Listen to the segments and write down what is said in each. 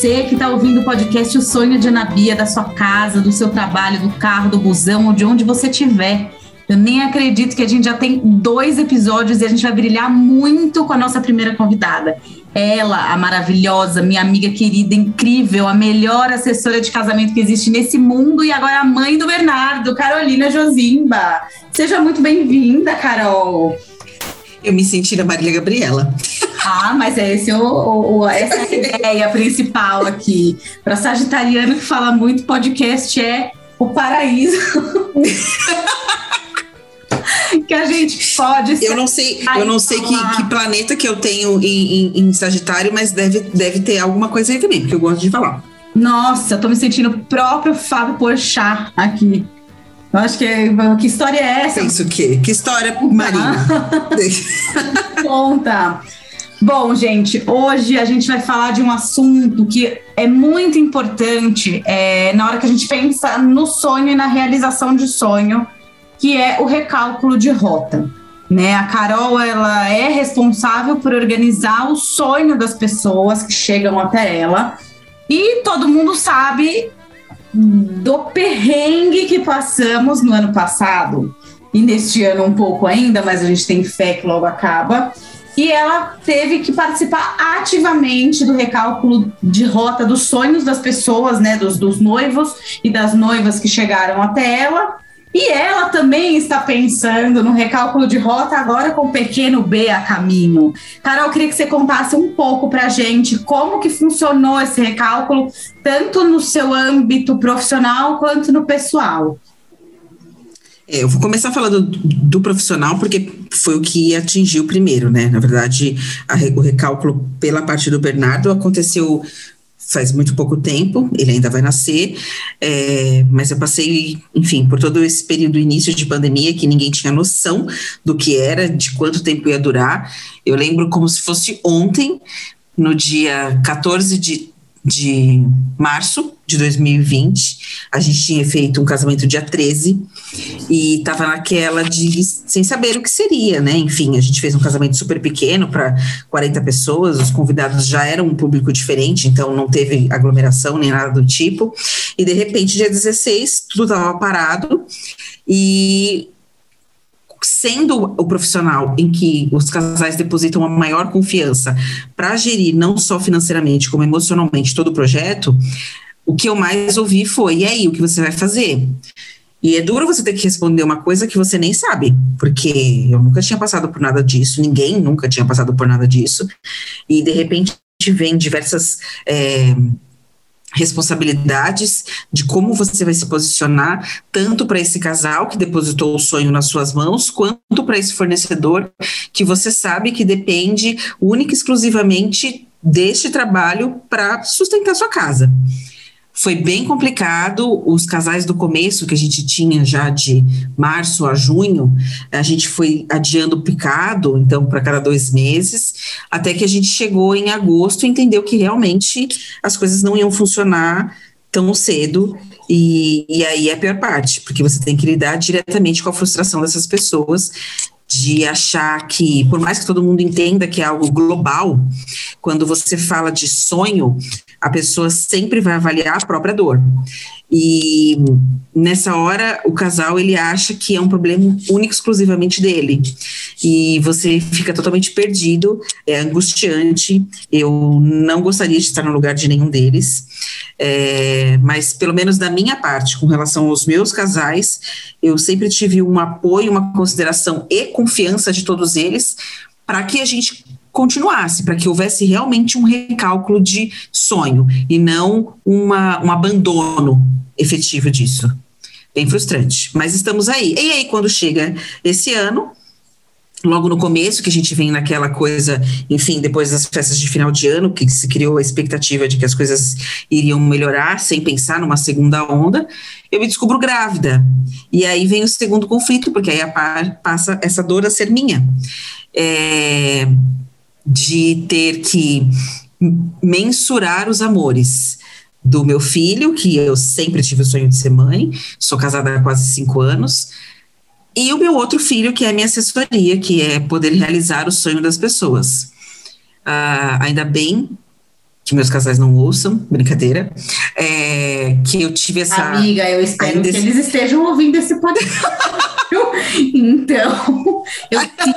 você que está ouvindo o podcast O Sonho de Anabia, da sua casa, do seu trabalho, do carro, do busão, ou de onde você estiver. Eu nem acredito que a gente já tem dois episódios e a gente vai brilhar muito com a nossa primeira convidada. Ela, a maravilhosa, minha amiga querida, incrível, a melhor assessora de casamento que existe nesse mundo e agora a mãe do Bernardo, Carolina Josimba. Seja muito bem-vinda, Carol. Eu me senti na Marília Gabriela. Ah, mas é esse o, o, essa é a ideia principal aqui. Para sagitariano que fala muito, podcast é o paraíso. que a gente pode. Eu não sei, eu não sei que, que, planeta que eu tenho em, em, em, Sagitário, mas deve, deve ter alguma coisa aí também, porque eu gosto de falar. Nossa, eu tô me sentindo o próprio Fábio Porchat aqui. Eu acho que que história é essa? Isso o quê? Que história marina? Conta. Bom, gente, hoje a gente vai falar de um assunto que é muito importante é, na hora que a gente pensa no sonho e na realização de sonho, que é o recálculo de rota. Né? A Carol ela é responsável por organizar o sonho das pessoas que chegam até ela. E todo mundo sabe do perrengue que passamos no ano passado e neste ano um pouco ainda, mas a gente tem fé que logo acaba. E ela teve que participar ativamente do recálculo de rota dos sonhos das pessoas, né, dos, dos noivos e das noivas que chegaram até ela. E ela também está pensando no recálculo de rota agora com o pequeno B a caminho. Carol, queria que você contasse um pouco para a gente como que funcionou esse recálculo, tanto no seu âmbito profissional quanto no pessoal. Eu vou começar falando do, do, profissional, porque foi o que atingiu primeiro, né? Na verdade, a, o recálculo pela parte do Bernardo aconteceu faz muito pouco tempo, ele ainda vai nascer, é, mas eu passei, enfim, por todo esse período início de pandemia que ninguém tinha noção do que era, de quanto tempo ia durar. Eu lembro como se fosse ontem, no dia 14 de de março de 2020. A gente tinha feito um casamento dia 13 e estava naquela de sem saber o que seria, né? Enfim, a gente fez um casamento super pequeno para 40 pessoas, os convidados já eram um público diferente, então não teve aglomeração nem nada do tipo. E de repente, dia 16, tudo estava parado e sendo o profissional em que os casais depositam a maior confiança para gerir não só financeiramente, como emocionalmente todo o projeto, o que eu mais ouvi foi: e aí, o que você vai fazer? E é duro você ter que responder uma coisa que você nem sabe, porque eu nunca tinha passado por nada disso, ninguém nunca tinha passado por nada disso, e de repente vem diversas. É, responsabilidades de como você vai se posicionar, tanto para esse casal que depositou o sonho nas suas mãos, quanto para esse fornecedor que você sabe que depende única e exclusivamente deste trabalho para sustentar sua casa. Foi bem complicado. Os casais do começo, que a gente tinha já de março a junho, a gente foi adiando picado, então, para cada dois meses, até que a gente chegou em agosto e entendeu que realmente as coisas não iam funcionar tão cedo. E, e aí é a pior parte, porque você tem que lidar diretamente com a frustração dessas pessoas de achar que, por mais que todo mundo entenda que é algo global, quando você fala de sonho, a pessoa sempre vai avaliar a própria dor. E nessa hora o casal ele acha que é um problema único exclusivamente dele. E você fica totalmente perdido, é angustiante. Eu não gostaria de estar no lugar de nenhum deles. É, mas pelo menos da minha parte, com relação aos meus casais, eu sempre tive um apoio, uma consideração e confiança de todos eles para que a gente continuasse, para que houvesse realmente um recálculo de sonho e não uma, um abandono efetivo disso. Bem frustrante, mas estamos aí. E aí, quando chega esse ano, logo no começo, que a gente vem naquela coisa, enfim, depois das festas de final de ano, que se criou a expectativa de que as coisas iriam melhorar, sem pensar numa segunda onda, eu me descubro grávida. E aí vem o segundo conflito, porque aí a par, passa essa dor a ser minha. É, de ter que mensurar os amores do meu filho, que eu sempre tive o sonho de ser mãe, sou casada há quase cinco anos, e o meu outro filho, que é a minha assessoria, que é poder realizar o sonho das pessoas. Uh, ainda bem que meus casais não ouçam, brincadeira, é, que eu tive essa. Amiga, eu espero que eles estejam ouvindo esse podcast. então, eu queria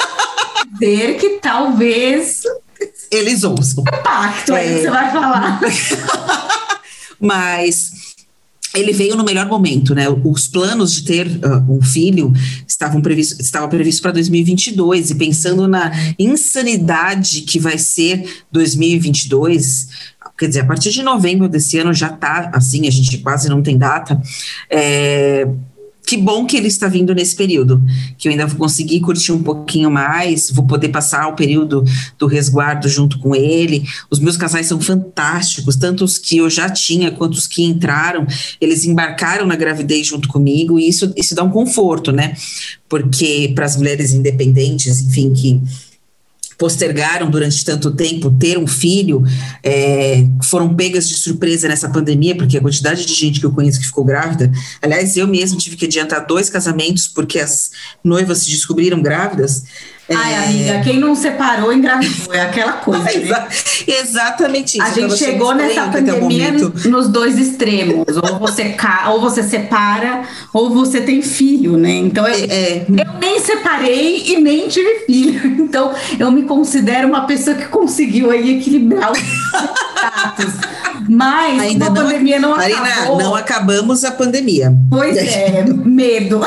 dizer que talvez. Eles ouçam. Pacto, é, aí você vai falar. Mas ele veio no melhor momento, né? Os planos de ter uh, um filho estavam previstos estava previsto para 2022 e pensando na insanidade que vai ser 2022, quer dizer, a partir de novembro desse ano já está assim, a gente quase não tem data. É, que bom que ele está vindo nesse período, que eu ainda vou conseguir curtir um pouquinho mais, vou poder passar o período do resguardo junto com ele. Os meus casais são fantásticos, tanto os que eu já tinha quanto os que entraram, eles embarcaram na gravidez junto comigo, e isso, isso dá um conforto, né? Porque para as mulheres independentes, enfim, que postergaram durante tanto tempo ter um filho, é, foram pegas de surpresa nessa pandemia, porque a quantidade de gente que eu conheço que ficou grávida, aliás, eu mesmo tive que adiantar dois casamentos porque as noivas se descobriram grávidas, Ai, é... amiga, quem não separou engravidou, é aquela coisa. Né? Exatamente isso. A gente chegou nessa pandemia nos dois extremos. Ou você, ou você separa, ou você tem filho, né? Então eu, é... eu nem separei e nem tive filho. Então eu me considero uma pessoa que conseguiu aí equilibrar os status. Mas Ainda a pandemia não Marina, acabou. não acabamos a pandemia. Pois é, medo.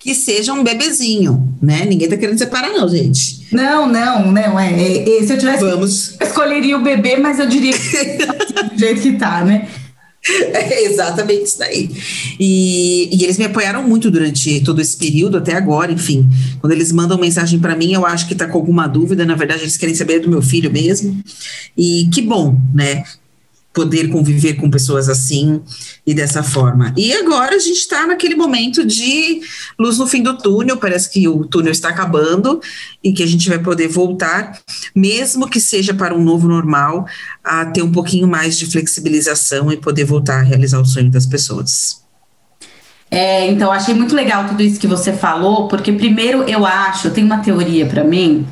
Que seja um bebezinho, né? Ninguém tá querendo separar, não, gente. Não, não, não. É, é, é se eu tivesse. Vamos. Eu escolheria o bebê, mas eu diria que do jeito que tá, né? É exatamente isso daí. E, e, eles me apoiaram muito durante todo esse período, até agora, enfim. Quando eles mandam mensagem para mim, eu acho que tá com alguma dúvida. Na verdade, eles querem saber do meu filho mesmo. E que bom, né? Poder conviver com pessoas assim e dessa forma. E agora a gente está naquele momento de luz no fim do túnel, parece que o túnel está acabando e que a gente vai poder voltar, mesmo que seja para um novo normal, a ter um pouquinho mais de flexibilização e poder voltar a realizar o sonho das pessoas. É, então, achei muito legal tudo isso que você falou, porque primeiro eu acho, tem uma teoria para mim,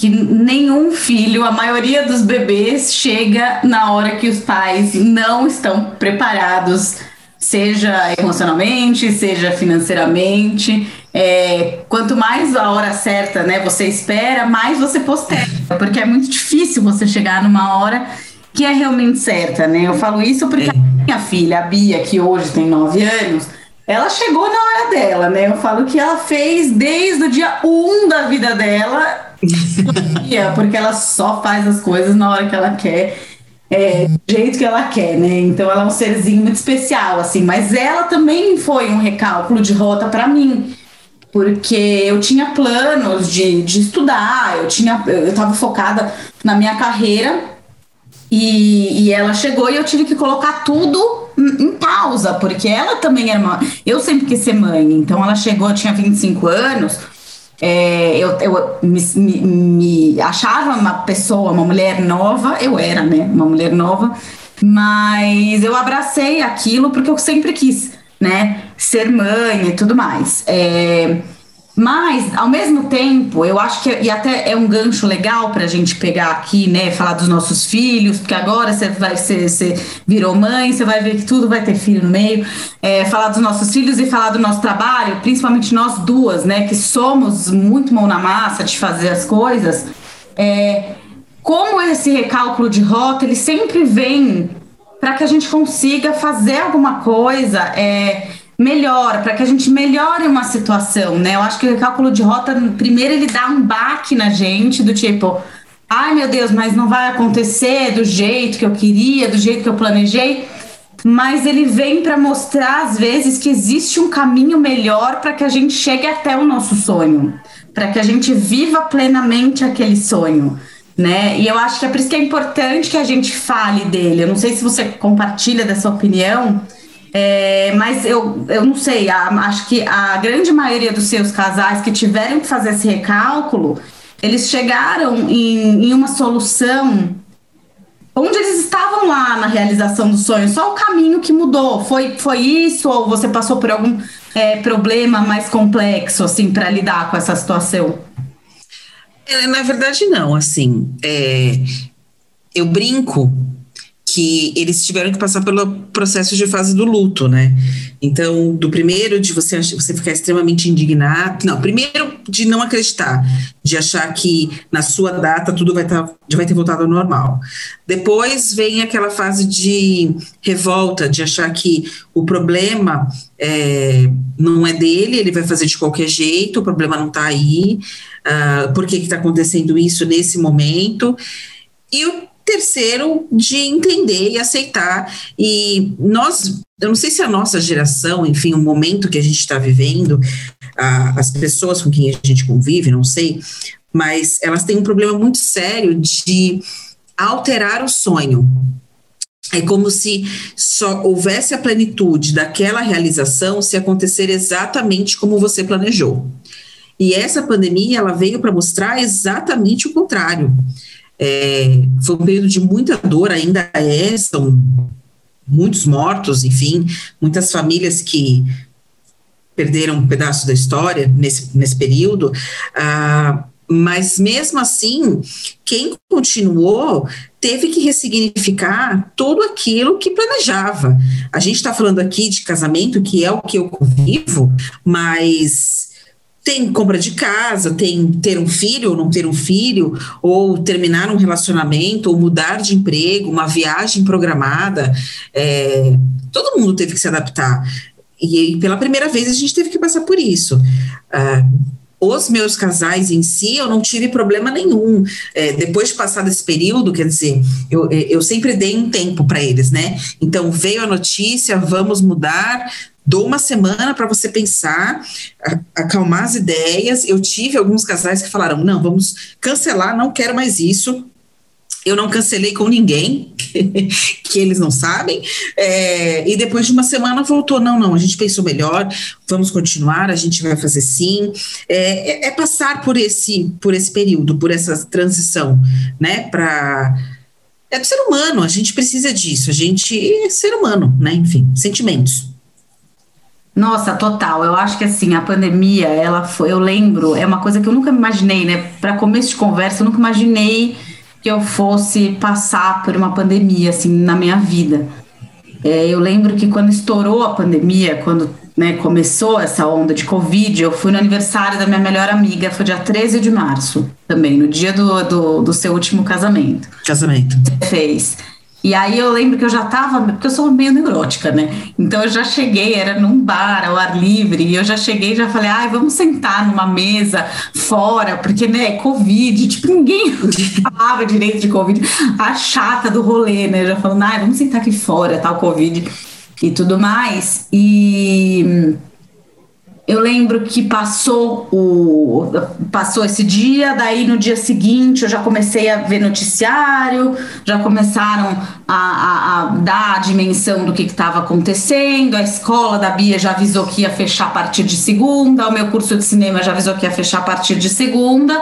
que nenhum filho, a maioria dos bebês, chega na hora que os pais não estão preparados, seja emocionalmente, seja financeiramente. É, quanto mais a hora certa né, você espera, mais você posterga, porque é muito difícil você chegar numa hora que é realmente certa, né? Eu falo isso porque a minha filha, a Bia, que hoje tem nove anos, ela chegou na hora dela, né? Eu falo que ela fez desde o dia um da vida dela porque ela só faz as coisas na hora que ela quer, é, do jeito que ela quer, né? Então ela é um serzinho muito especial, assim. Mas ela também foi um recálculo de rota para mim, porque eu tinha planos de, de estudar, eu tinha, eu estava focada na minha carreira e, e ela chegou e eu tive que colocar tudo em pausa, porque ela também era uma. Eu sempre quis ser mãe, então ela chegou, eu tinha 25 anos é, eu, eu me, me, me, achava uma pessoa, uma mulher nova, eu era, né, uma mulher nova, mas eu abracei aquilo porque eu sempre quis, né, ser mãe e tudo mais. É, mas, ao mesmo tempo, eu acho que, e até é um gancho legal para a gente pegar aqui, né, falar dos nossos filhos, porque agora você vai ser, você virou mãe, você vai ver que tudo vai ter filho no meio, é, falar dos nossos filhos e falar do nosso trabalho, principalmente nós duas, né, que somos muito mão na massa de fazer as coisas, é, como esse recálculo de rota, ele sempre vem para que a gente consiga fazer alguma coisa, é, melhor, para que a gente melhore uma situação, né? Eu acho que o cálculo de rota, primeiro, ele dá um baque na gente, do tipo, ai meu Deus, mas não vai acontecer do jeito que eu queria, do jeito que eu planejei. Mas ele vem para mostrar, às vezes, que existe um caminho melhor para que a gente chegue até o nosso sonho, para que a gente viva plenamente aquele sonho. Né? E eu acho que é por isso que é importante que a gente fale dele. Eu não sei se você compartilha dessa opinião, é, mas eu, eu não sei, a, acho que a grande maioria dos seus casais que tiveram que fazer esse recálculo, eles chegaram em, em uma solução onde eles estavam lá na realização do sonho, só o caminho que mudou. Foi, foi isso ou você passou por algum é, problema mais complexo assim para lidar com essa situação? É, na verdade, não. Assim, é, eu brinco que eles tiveram que passar pelo processo de fase do luto, né? Então, do primeiro de você você ficar extremamente indignado, não, primeiro de não acreditar, de achar que na sua data tudo vai estar tá, vai ter voltado ao normal. Depois vem aquela fase de revolta, de achar que o problema é, não é dele, ele vai fazer de qualquer jeito, o problema não está aí, uh, por que está acontecendo isso nesse momento? E o terceiro, de entender e aceitar. E nós, eu não sei se a nossa geração, enfim, o momento que a gente está vivendo, a, as pessoas com quem a gente convive, não sei, mas elas têm um problema muito sério de alterar o sonho. É como se só houvesse a plenitude daquela realização se acontecer exatamente como você planejou. E essa pandemia ela veio para mostrar exatamente o contrário. É, foi um período de muita dor, ainda é, são muitos mortos, enfim, muitas famílias que perderam um pedaço da história nesse, nesse período, ah, mas mesmo assim, quem continuou teve que ressignificar tudo aquilo que planejava. A gente está falando aqui de casamento, que é o que eu convivo, mas tem compra de casa, tem ter um filho ou não ter um filho, ou terminar um relacionamento, ou mudar de emprego, uma viagem programada. É, todo mundo teve que se adaptar. E, e, pela primeira vez a gente teve que passar por isso. Ah, os meus casais em si, eu não tive problema nenhum. É, depois de passar desse período, quer dizer, eu, eu sempre dei um tempo para eles, né? Então veio a notícia, vamos mudar, dou uma semana para você pensar, acalmar as ideias. Eu tive alguns casais que falaram: não, vamos cancelar, não quero mais isso. Eu não cancelei com ninguém, que eles não sabem. É, e depois de uma semana voltou: não, não, a gente pensou melhor, vamos continuar, a gente vai fazer sim. É, é, é passar por esse, por esse período, por essa transição, né? Para é do ser humano, a gente precisa disso, a gente é ser humano, né? Enfim, sentimentos. Nossa, total. Eu acho que assim, a pandemia, ela foi, eu lembro, é uma coisa que eu nunca imaginei, né? Para começo de conversa, eu nunca imaginei que eu fosse passar por uma pandemia assim na minha vida. É, eu lembro que quando estourou a pandemia, quando né, começou essa onda de Covid, eu fui no aniversário da minha melhor amiga, foi dia 13 de março, também, no dia do, do, do seu último casamento. Casamento. Você fez. E aí eu lembro que eu já estava, porque eu sou meio neurótica, né? Então eu já cheguei, era num bar ao ar livre, e eu já cheguei e já falei, ai, vamos sentar numa mesa fora, porque, né, Covid, tipo, ninguém falava direito de Covid, a chata do rolê, né? Já falando, ai, vamos sentar aqui fora, tal, Covid e tudo mais. E eu lembro que passou o passou esse dia, daí no dia seguinte eu já comecei a ver noticiário, já começaram a, a, a dar a dimensão do que estava acontecendo. A escola da Bia já avisou que ia fechar a partir de segunda, o meu curso de cinema já avisou que ia fechar a partir de segunda.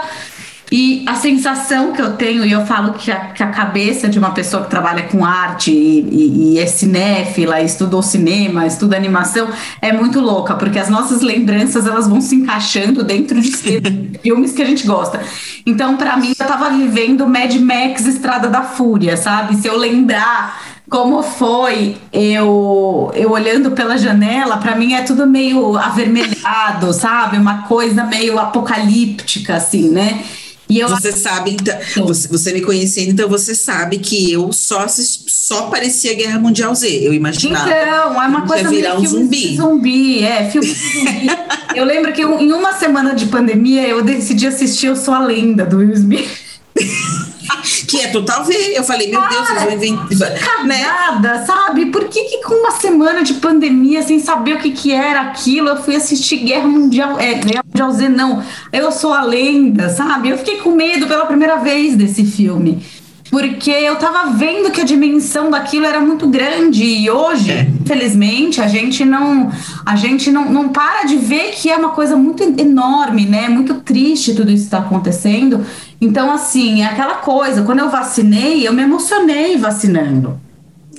E a sensação que eu tenho, e eu falo que a, que a cabeça de uma pessoa que trabalha com arte e, e, e é cinéfila, estudou cinema, estuda animação, é muito louca, porque as nossas lembranças elas vão se encaixando dentro de filmes que a gente gosta. Então, para mim, eu tava vivendo Mad Max Estrada da Fúria, sabe? Se eu lembrar como foi eu eu olhando pela janela, para mim é tudo meio avermelhado, sabe? Uma coisa meio apocalíptica assim, né? E eu você sabe, então, você, você, me conhecendo, então você sabe que eu só só parecia Guerra Mundial Z. Eu imaginava. Então, é uma coisa virar um zumbi. zumbi, é, filme de zumbi. eu lembro que eu, em uma semana de pandemia eu decidi assistir Eu Sou a Lenda do Will Smith. que é total ver. Eu falei, meu Cara, Deus, vocês vão inventar. Né? Nada, sabe? Por que, que com uma semana de pandemia, sem saber o que, que era aquilo, eu fui assistir Guerra Mundial. É, Guerra Mundial Z, não. Eu sou a lenda, sabe? Eu fiquei com medo pela primeira vez desse filme porque eu tava vendo que a dimensão daquilo era muito grande e hoje, é. infelizmente, a gente não a gente não, não para de ver que é uma coisa muito enorme, né? Muito triste tudo isso está acontecendo então, assim, é aquela coisa, quando eu vacinei, eu me emocionei vacinando.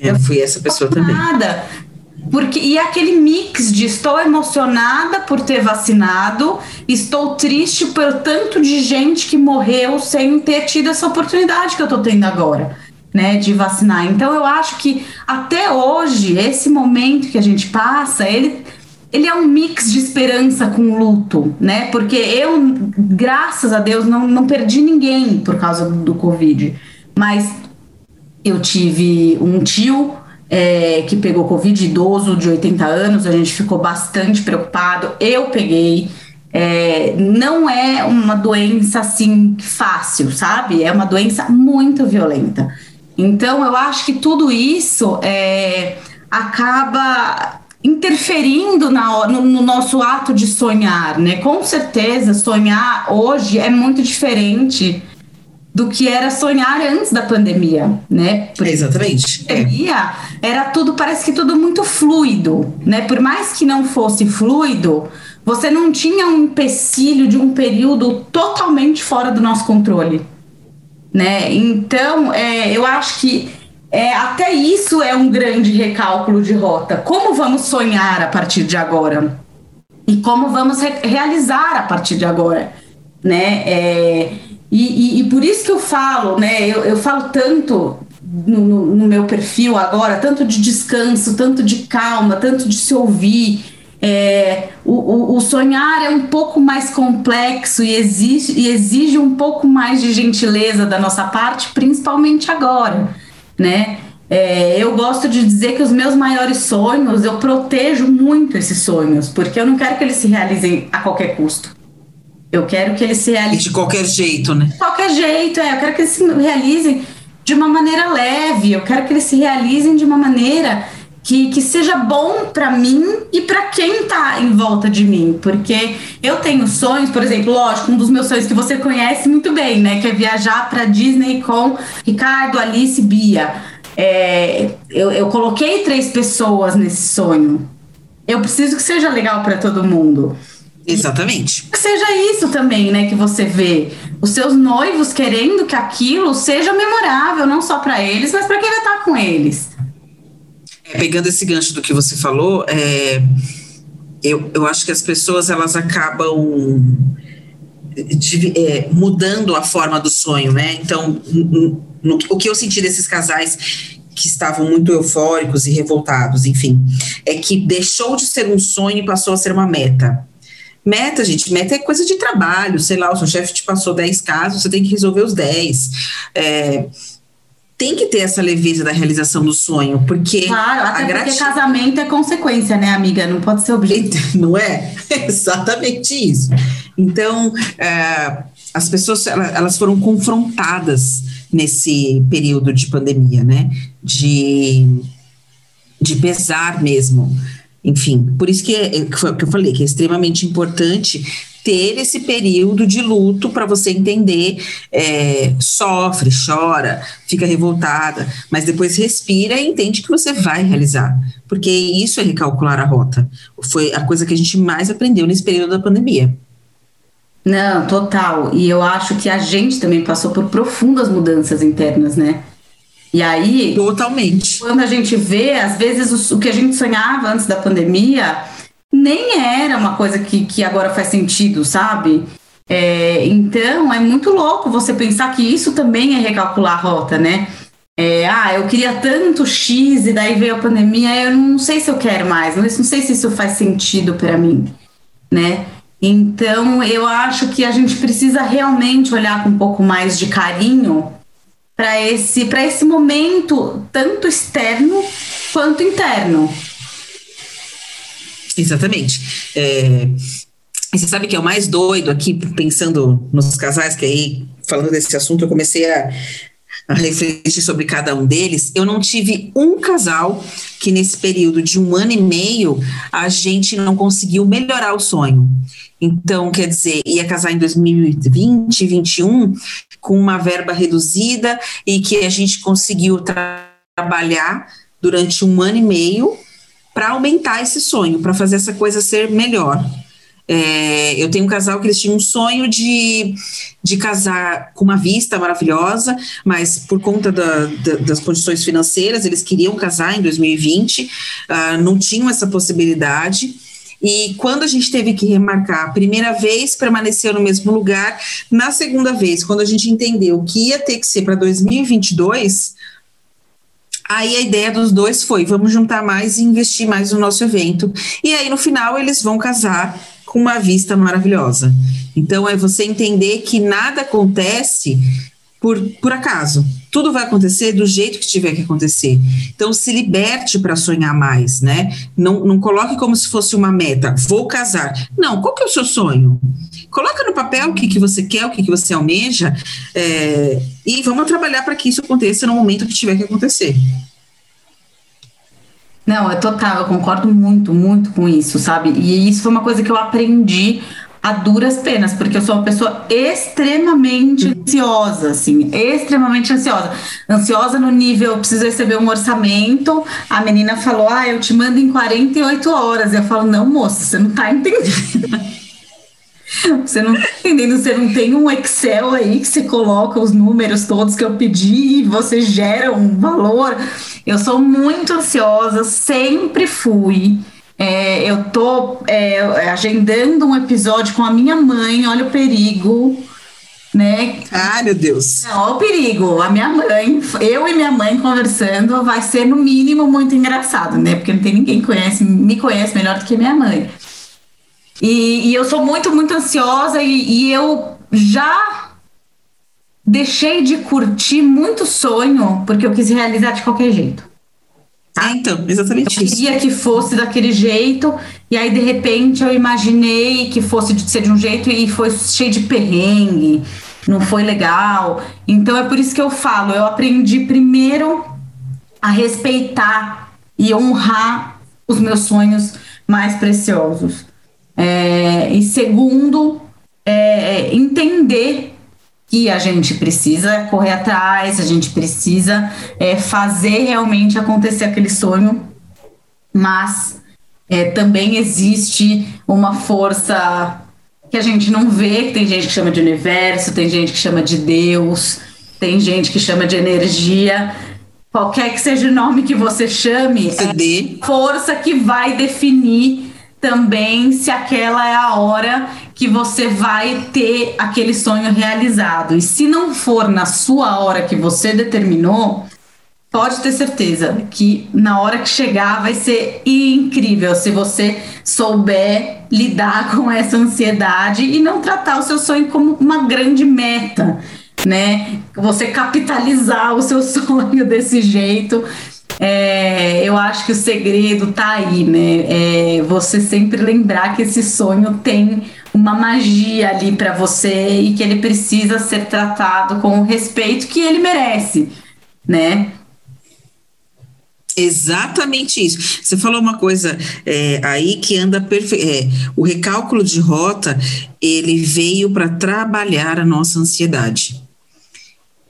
Eu fui essa pessoa também. Nada. Porque, e aquele mix de estou emocionada por ter vacinado, estou triste pelo tanto de gente que morreu sem ter tido essa oportunidade que eu estou tendo agora, né, de vacinar. Então eu acho que até hoje, esse momento que a gente passa, ele, ele é um mix de esperança com luto, né? Porque eu, graças a Deus, não, não perdi ninguém por causa do Covid. Mas eu tive um tio é, que pegou Covid, idoso de 80 anos, a gente ficou bastante preocupado. Eu peguei. É, não é uma doença assim fácil, sabe? É uma doença muito violenta. Então, eu acho que tudo isso é, acaba interferindo na, no, no, nosso ato de sonhar, né? Com certeza, sonhar hoje é muito diferente do que era sonhar antes da pandemia, né? Porque Exatamente. Pandemia era tudo, parece que tudo muito fluido, né? Por mais que não fosse fluido, você não tinha um empecilho de um período totalmente fora do nosso controle, né? Então, é, eu acho que é, até isso é um grande recálculo de rota. Como vamos sonhar a partir de agora? E como vamos re realizar a partir de agora, né? É, e, e, e, por isso que eu falo, né? Eu, eu falo tanto no, no, meu perfil agora, tanto de descanso, tanto de calma, tanto de se ouvir. É, o, o, o, sonhar é um pouco mais complexo e exige, e exige um pouco mais de gentileza da nossa parte, principalmente agora, né? É, eu gosto de dizer que os meus maiores sonhos, eu protejo muito esses sonhos, porque eu não quero que eles se realizem a qualquer custo. Eu quero que eles se realizem. De qualquer jeito, né? De qualquer jeito, é. Eu quero que eles se realizem de uma maneira leve. Eu quero que eles se realizem de uma maneira que, que seja bom para mim e para quem tá em volta de mim. Porque eu tenho sonhos, por exemplo, lógico, um dos meus sonhos que você conhece muito bem, né? Que é viajar para Disney com Ricardo, Alice Bia. É, eu, eu coloquei três pessoas nesse sonho. Eu preciso que seja legal para todo mundo. Exatamente. Que seja isso também, né, que você vê os seus noivos querendo que aquilo seja memorável, não só para eles, mas para quem vai estar com eles. É, pegando esse gancho do que você falou, é, eu, eu acho que as pessoas elas acabam de, é, mudando a forma do sonho, né? Então, no, no, o que eu senti desses casais que estavam muito eufóricos e revoltados, enfim, é que deixou de ser um sonho e passou a ser uma meta. Meta, gente, meta é coisa de trabalho, sei lá, o seu chefe te passou 10 casos, você tem que resolver os 10. É, tem que ter essa leveza da realização do sonho, porque. Claro, até porque casamento é consequência, né, amiga? Não pode ser objetivo. Não é? é exatamente isso. Então, é, as pessoas elas foram confrontadas nesse período de pandemia, né? De, de pesar mesmo. Enfim, por isso que, é, que, foi, que eu falei que é extremamente importante ter esse período de luto para você entender, é, sofre, chora, fica revoltada, mas depois respira e entende que você vai realizar, porque isso é recalcular a rota. Foi a coisa que a gente mais aprendeu nesse período da pandemia. Não, total. E eu acho que a gente também passou por profundas mudanças internas, né? E aí. Totalmente. Quando a gente vê, às vezes, o, o que a gente sonhava antes da pandemia nem era uma coisa que, que agora faz sentido, sabe? É, então, é muito louco você pensar que isso também é recalcular a rota, né? É, ah, eu queria tanto X e daí veio a pandemia, eu não sei se eu quero mais, não sei se isso faz sentido para mim, né? Então, eu acho que a gente precisa realmente olhar com um pouco mais de carinho para esse, esse momento, tanto externo quanto interno. Exatamente. É, e você sabe que é o mais doido aqui, pensando nos casais, que aí, falando desse assunto, eu comecei a, a refletir sobre cada um deles. Eu não tive um casal que, nesse período de um ano e meio, a gente não conseguiu melhorar o sonho. Então, quer dizer, ia casar em 2020, 2021, com uma verba reduzida e que a gente conseguiu tra trabalhar durante um ano e meio para aumentar esse sonho, para fazer essa coisa ser melhor. É, eu tenho um casal que eles tinham um sonho de, de casar com uma vista maravilhosa, mas por conta da, da, das condições financeiras, eles queriam casar em 2020, uh, ah, não tinham essa possibilidade. E quando a gente teve que remarcar a primeira vez, permaneceu no mesmo lugar. Na segunda vez, quando a gente entendeu que ia ter que ser para 2022, Aí a ideia dos dois foi: vamos juntar mais e investir mais no nosso evento. E aí no final eles vão casar com uma vista maravilhosa. Então é você entender que nada acontece por, por acaso. Tudo vai acontecer do jeito que tiver que acontecer. Então se liberte para sonhar mais, né? Não, não coloque como se fosse uma meta. Vou casar. Não, qual que é o seu sonho? Coloca no papel o que, que você quer, o que, que você almeja, é, e vamos trabalhar para que isso aconteça no momento que tiver que acontecer. Não, é total, eu concordo muito, muito com isso, sabe? E isso foi uma coisa que eu aprendi a duras penas, porque eu sou uma pessoa extremamente uhum. ansiosa, assim, extremamente ansiosa. Ansiosa no nível, eu preciso receber um orçamento, a menina falou, ah, eu te mando em 48 horas. Eu falo, não, moça, você não tá entendendo. Você não tá entendendo, você não tem um Excel aí que você coloca os números todos que eu pedi e você gera um valor. Eu sou muito ansiosa, sempre fui. É, eu tô é, agendando um episódio com a minha mãe, olha o perigo, né? Ai, meu Deus. olha o perigo. A minha mãe, eu e minha mãe conversando, vai ser no mínimo muito engraçado, né? Porque não tem ninguém que conhece, me conhece melhor do que minha mãe. E, e eu sou muito, muito ansiosa e, e eu já deixei de curtir muito sonho porque eu quis realizar de qualquer jeito. Tá? É, então, exatamente eu queria isso. que fosse daquele jeito, e aí de repente eu imaginei que fosse de ser de um jeito e foi cheio de perrengue, não foi legal. Então é por isso que eu falo, eu aprendi primeiro a respeitar e honrar os meus sonhos mais preciosos. É, e segundo, é, entender que a gente precisa correr atrás, a gente precisa é, fazer realmente acontecer aquele sonho, mas é, também existe uma força que a gente não vê, que tem gente que chama de universo, tem gente que chama de Deus, tem gente que chama de energia. Qualquer que seja o nome que você chame, é força que vai definir também se aquela é a hora que você vai ter aquele sonho realizado. E se não for na sua hora que você determinou, pode ter certeza que na hora que chegar vai ser incrível se você souber lidar com essa ansiedade e não tratar o seu sonho como uma grande meta, né? Você capitalizar o seu sonho desse jeito é, eu acho que o segredo tá aí, né? É você sempre lembrar que esse sonho tem uma magia ali para você e que ele precisa ser tratado com o respeito que ele merece, né? Exatamente isso. Você falou uma coisa é, aí que anda perfeito. É, o recálculo de rota ele veio para trabalhar a nossa ansiedade.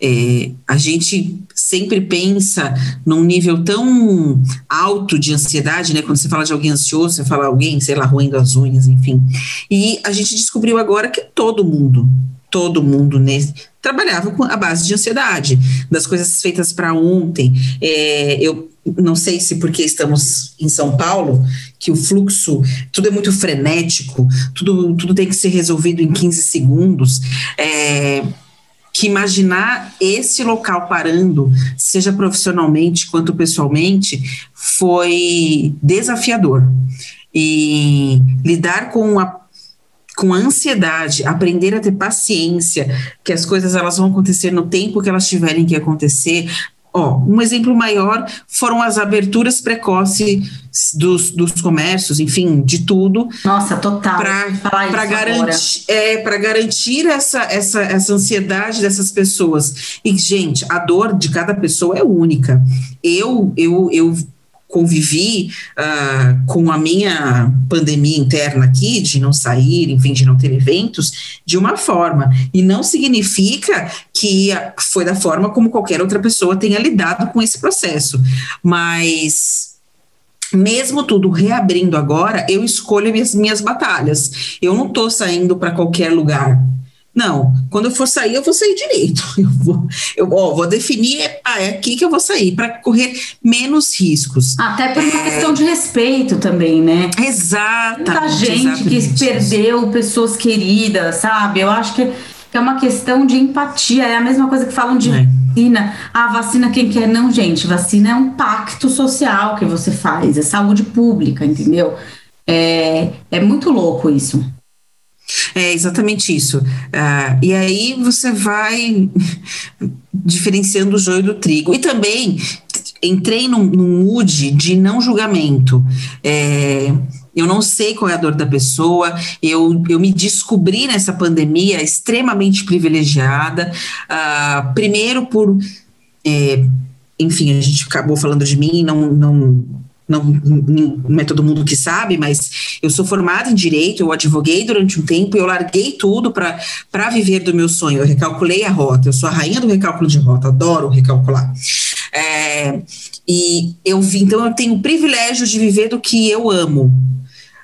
É, a gente sempre pensa num nível tão alto de ansiedade, né? Quando você fala de alguém ansioso, você fala alguém, sei lá, roendo as unhas, enfim. E a gente descobriu agora que todo mundo, todo mundo né, trabalhava com a base de ansiedade, das coisas feitas para ontem. É, eu não sei se porque estamos em São Paulo, que o fluxo, tudo é muito frenético, tudo, tudo tem que ser resolvido em 15 segundos. É, que imaginar esse local parando, seja profissionalmente quanto pessoalmente, foi desafiador. E lidar com a com ansiedade, aprender a ter paciência, que as coisas elas vão acontecer no tempo que elas tiverem que acontecer, Ó, um exemplo maior foram as aberturas precoces dos, dos comércios, enfim, de tudo. Nossa, total. Para garantir, é, garantir essa, essa, essa ansiedade dessas pessoas. E, gente, a dor de cada pessoa é única. Eu, eu, eu convivi uh, com a minha pandemia interna aqui, de não sair, enfim, de não ter eventos, de uma forma. E não significa que foi da forma como qualquer outra pessoa tenha lidado com esse processo. Mas mesmo tudo reabrindo agora, eu escolho minhas, minhas batalhas. Eu não estou saindo para qualquer lugar. Não, quando eu for sair, eu vou sair direito. Eu vou, eu, ó, vou definir, ah, é aqui que eu vou sair, para correr menos riscos. Até por uma é... questão de respeito também, né? Exatamente. Muita gente exatamente. que perdeu pessoas queridas, sabe? Eu acho que que é uma questão de empatia, é a mesma coisa que falam de é. vacina. Ah, vacina quem quer? Não, gente, vacina é um pacto social que você faz, é saúde pública, entendeu? É, é muito louco isso. É exatamente isso. Uh, e aí você vai diferenciando o joio do trigo. E também entrei num, num mood de não julgamento. É, eu não sei qual é a dor da pessoa, eu, eu me descobri nessa pandemia extremamente privilegiada, uh, primeiro por. É, enfim, a gente acabou falando de mim, não, não, não, não é todo mundo que sabe, mas eu sou formada em direito, eu advoguei durante um tempo e eu larguei tudo para viver do meu sonho. Eu recalculei a rota, eu sou a rainha do recálculo de rota, adoro recalcular. É, e eu vi, então eu tenho o privilégio de viver do que eu amo.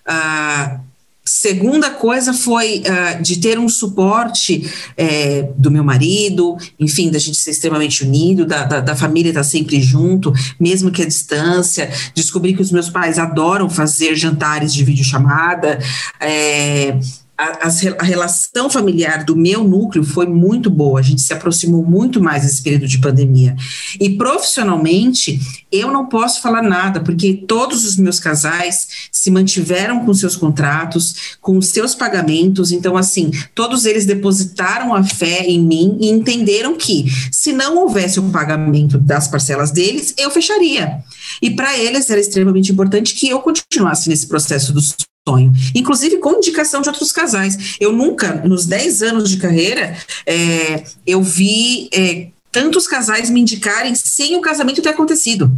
A segunda coisa foi uh, de ter um suporte é, do meu marido, enfim, da gente ser extremamente unido, da, da, da família estar sempre junto, mesmo que a distância. Descobri que os meus pais adoram fazer jantares de videochamada. É, a, a, relação familiar do meu núcleo foi muito boa, a gente se aproximou muito mais nesse período de pandemia. E profissionalmente, eu não posso falar nada, porque todos os meus casais se mantiveram com seus contratos, com seus pagamentos, então, assim, todos eles depositaram a fé em mim e entenderam que, se não houvesse um pagamento das parcelas deles, eu fecharia. E para eles era extremamente importante que eu continuasse nesse processo do sonho, inclusive com indicação de outros casais. Eu nunca, nos 10 anos de carreira, é, eu vi é, tantos casais me indicarem sem o casamento ter acontecido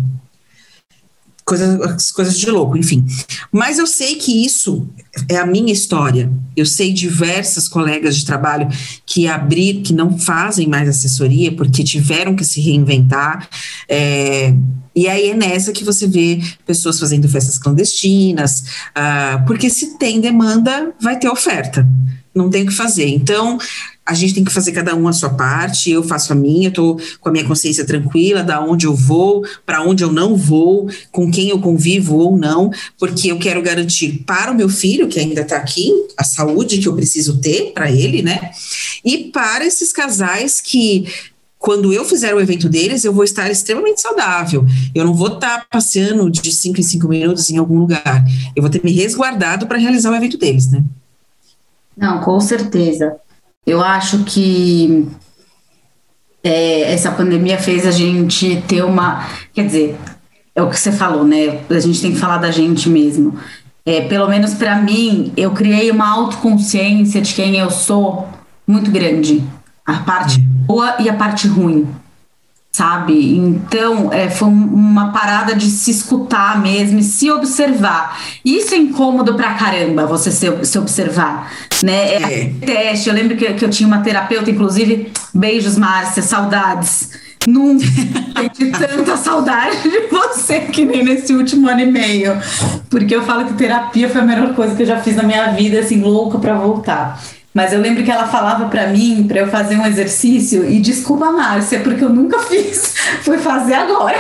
coisas, coisas de louco, enfim. Mas eu sei que isso é a minha história. Eu sei diversas colegas de trabalho que abrir, que não fazem mais assessoria porque tiveram que se reinventar. É, e aí é nessa que você vê pessoas fazendo festas clandestinas, uh, porque se tem demanda, vai ter oferta. Não tem o que fazer. Então, a gente tem que fazer cada um a sua parte, eu faço a minha, estou com a minha consciência tranquila, da onde eu vou, para onde eu não vou, com quem eu convivo ou não, porque eu quero garantir para o meu filho, que ainda está aqui, a saúde que eu preciso ter para ele, né? E para esses casais que quando eu fizer o evento deles, eu vou estar extremamente saudável. Eu não vou estar tá passeando de cinco em cinco minutos em algum lugar. Eu vou ter me resguardado para realizar o evento deles, né? Não, com certeza. Eu acho que é, essa pandemia fez a gente ter uma. Quer dizer, é o que você falou, né? A gente tem que falar da gente mesmo. É, pelo menos para mim, eu criei uma autoconsciência de quem eu sou muito grande. A parte boa e a parte ruim sabe? Então, é, foi uma parada de se escutar mesmo e se observar. Isso é incômodo pra caramba, você se, se observar, né? É, é. teste, eu lembro que, que eu tinha uma terapeuta, inclusive, beijos, Márcia, saudades. Nunca senti tanta saudade de você que nem nesse último ano e meio. Porque eu falo que terapia foi a melhor coisa que eu já fiz na minha vida, assim, louca para voltar. Mas eu lembro que ela falava para mim, para eu fazer um exercício, e desculpa, Márcia, porque eu nunca fiz, fui fazer agora.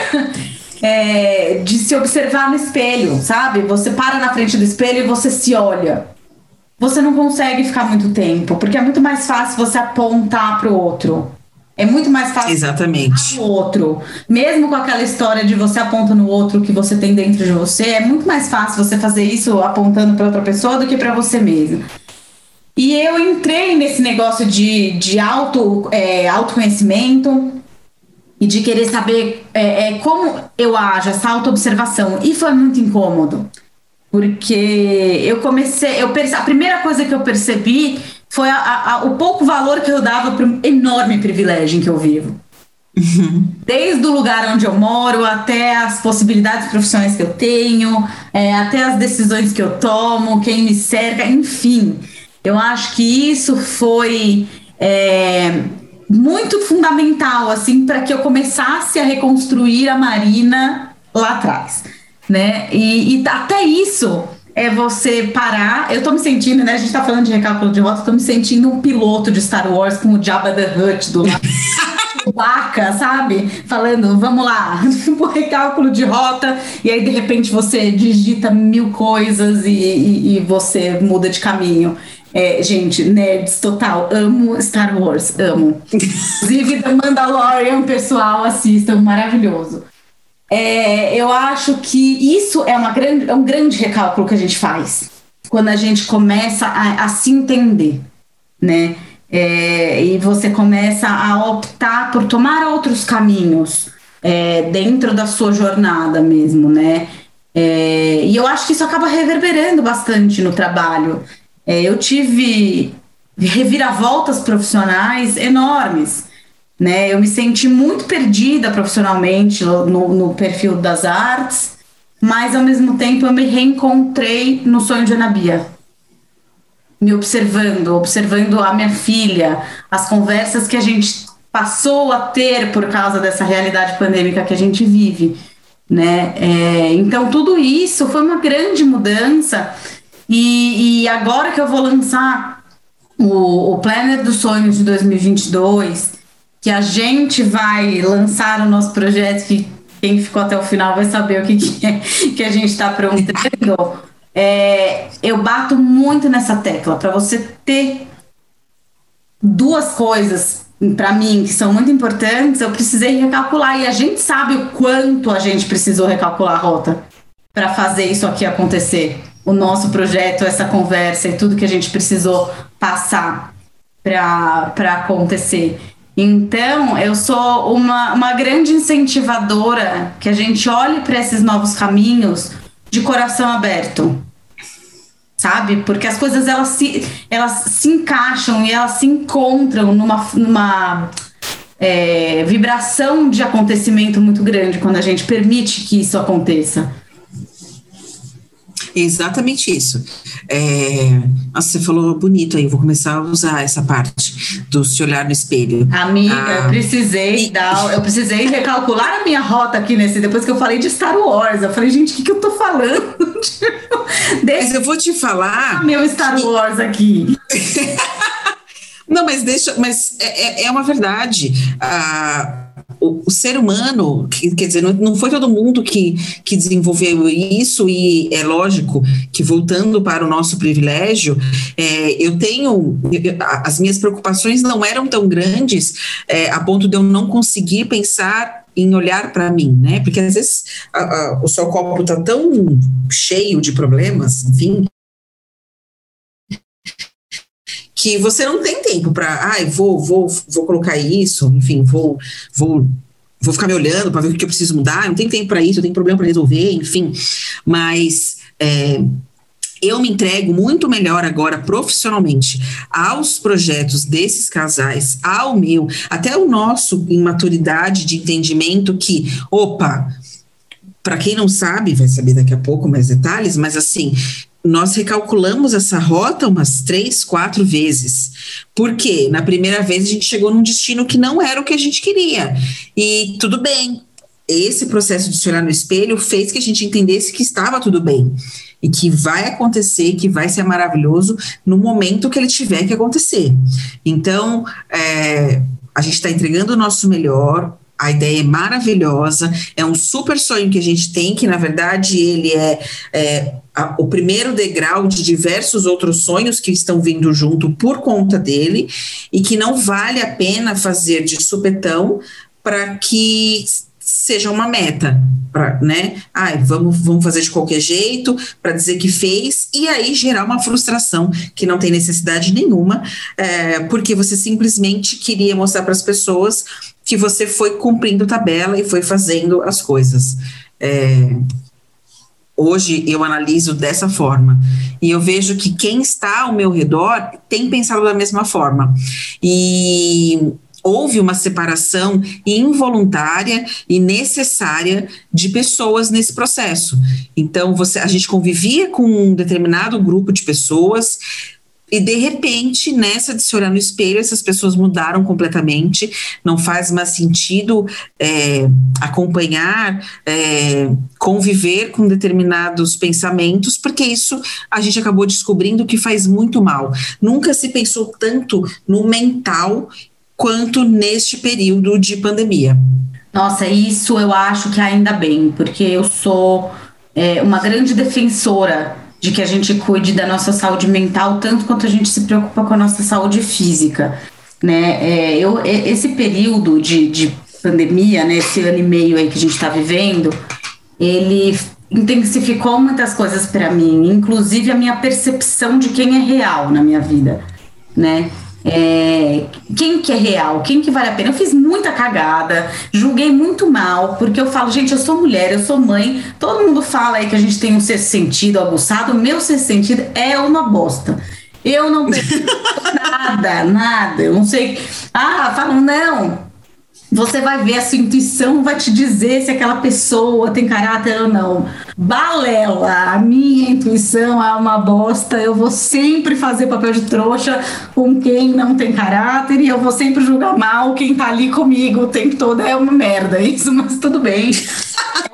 É, de se observar no espelho, sabe? Você para na frente do espelho e você se olha. Você não consegue ficar muito tempo, porque é muito mais fácil você apontar para o outro. É muito mais fácil Exatamente. o outro. Mesmo com aquela história de você aponta no outro que você tem dentro de você, é muito mais fácil você fazer isso apontando para outra pessoa do que para você mesmo. E eu entrei nesse negócio de, de auto, é, autoconhecimento e de querer saber é, é, como eu ajo, essa autoobservação. E foi muito incômodo. Porque eu comecei, eu perce, a primeira coisa que eu percebi foi a, a, o pouco valor que eu dava para o enorme privilégio em que eu vivo. Desde o lugar onde eu moro até as possibilidades profissionais que eu tenho, é, até as decisões que eu tomo, quem me cerca, enfim. Eu acho que isso foi é, muito fundamental assim para que eu começasse a reconstruir a Marina lá atrás. né? E, e até isso é você parar. Eu tô me sentindo, né? A gente tá falando de recálculo de rota, tô me sentindo um piloto de Star Wars com o Jabba the Hutt do lado. Baca, sabe? Falando, vamos lá, o recálculo de rota, e aí de repente você digita mil coisas e, e, e você muda de caminho. É, gente, nerds total, amo Star Wars, amo. Inclusive, The Mandalorian, pessoal, assistam, maravilhoso. É, eu acho que isso é, uma grande, é um grande recálculo que a gente faz quando a gente começa a, a se entender, né? É, e você começa a optar por tomar outros caminhos é, dentro da sua jornada mesmo, né? É, e eu acho que isso acaba reverberando bastante no trabalho. É, eu tive reviravoltas profissionais enormes né? Eu me senti muito perdida profissionalmente no, no perfil das artes, mas ao mesmo tempo eu me reencontrei no sonho de Anabia. Me observando, observando a minha filha, as conversas que a gente passou a ter por causa dessa realidade pandêmica que a gente vive, né? É, então tudo isso foi uma grande mudança e, e agora que eu vou lançar o, o Planet dos Sonhos de 2022 que a gente vai lançar o nosso projeto, que quem ficou até o final vai saber o que, que, é, que a gente está aprontando. É, eu bato muito nessa tecla para você ter duas coisas para mim que são muito importantes. Eu precisei recalcular e a gente sabe o quanto a gente precisou recalcular a rota para fazer isso aqui acontecer. O nosso projeto, essa conversa e tudo que a gente precisou passar para acontecer. Então, eu sou uma, uma grande incentivadora que a gente olhe para esses novos caminhos de coração aberto. Sabe? Porque as coisas elas se, elas se encaixam e elas se encontram numa, numa é, vibração de acontecimento muito grande quando a gente permite que isso aconteça. Exatamente isso. É, nossa, você falou bonito aí, vou começar a usar essa parte do se olhar no espelho. Amiga, ah, eu precisei dar, eu precisei recalcular a minha rota aqui nesse, depois que eu falei de Star Wars. Eu falei, gente, o que, que eu tô falando? Mas eu vou te falar. Meu Star Wars aqui. Não, mas deixa, mas é, é, é uma verdade. Ah, o, o, ser humano, que, quer dizer, não, foi todo mundo que, que desenvolveu isso, e é lógico que, voltando para o nosso privilégio, é, eu tenho. As minhas preocupações não eram tão grandes é, a ponto de eu não conseguir pensar em olhar para mim, né? Porque às vezes a, a, o seu copo está tão cheio de problemas, enfim, que você não tem tempo para, ai, ah, vou, vou, vou colocar isso, enfim, vou, vou, vou ficar me olhando para ver o que eu preciso mudar. não tem tempo para isso, eu tenho problema para resolver, enfim. Mas é, eu me entrego muito melhor agora profissionalmente aos projetos desses casais, ao meu, até o nosso em maturidade de entendimento que, opa, para quem não sabe, vai saber daqui a pouco mais detalhes, mas assim, nós recalculamos essa rota umas três, quatro vezes. Porque na primeira vez a gente chegou num destino que não era o que a gente queria. E tudo bem. Esse processo de se olhar no espelho fez que a gente entendesse que estava tudo bem. E que vai acontecer, que vai ser maravilhoso no momento que ele tiver que acontecer. Então, é, a gente está entregando o nosso melhor, a ideia é maravilhosa, é um super sonho que a gente tem, que na verdade ele é, é a, o primeiro degrau de diversos outros sonhos que estão vindo junto por conta dele, e que não vale a pena fazer de supetão para que seja uma meta, pra, né? Ai, vamos, vamos fazer de qualquer jeito para dizer que fez e aí gerar uma frustração que não tem necessidade nenhuma, é, porque você simplesmente queria mostrar para as pessoas que você foi cumprindo tabela e foi fazendo as coisas. É, hoje eu analiso dessa forma e eu vejo que quem está ao meu redor tem pensado da mesma forma e houve uma separação involuntária e necessária de pessoas nesse processo. Então, você, a gente convivia com um determinado grupo de pessoas, E de repente, nessa de se olhar no espelho, essas pessoas mudaram completamente. Não faz mais sentido é, acompanhar, é, conviver com determinados pensamentos, porque isso a gente acabou descobrindo que faz muito mal. Nunca se pensou tanto no mental quanto neste período de pandemia. Nossa, isso eu acho que ainda bem, porque eu sou é, uma grande defensora de que a gente cuide da nossa saúde mental tanto quanto a gente se preocupa com a nossa saúde física, né? É, eu, esse período de, de pandemia, né, esse ano e meio aí que a gente está vivendo, ele intensificou muitas coisas para mim, inclusive a minha percepção de quem é real na minha vida, né? É, quem que é real, quem que vale a pena. Eu fiz muita cagada, julguei muito mal, porque eu falo, gente, eu sou mulher, eu sou mãe, todo mundo fala aí que a gente tem um sexto sentido aguçado, meu sexto sentido é uma bosta. Eu não percebo nada, nada, eu não sei. Ah, falam, não, você vai ver, a sua intuição vai te dizer se aquela pessoa tem caráter ou não. Balela, a minha intuição é uma bosta. Eu vou sempre fazer papel de trouxa com quem não tem caráter e eu vou sempre julgar mal quem tá ali comigo o tempo todo. É uma merda isso, mas tudo bem.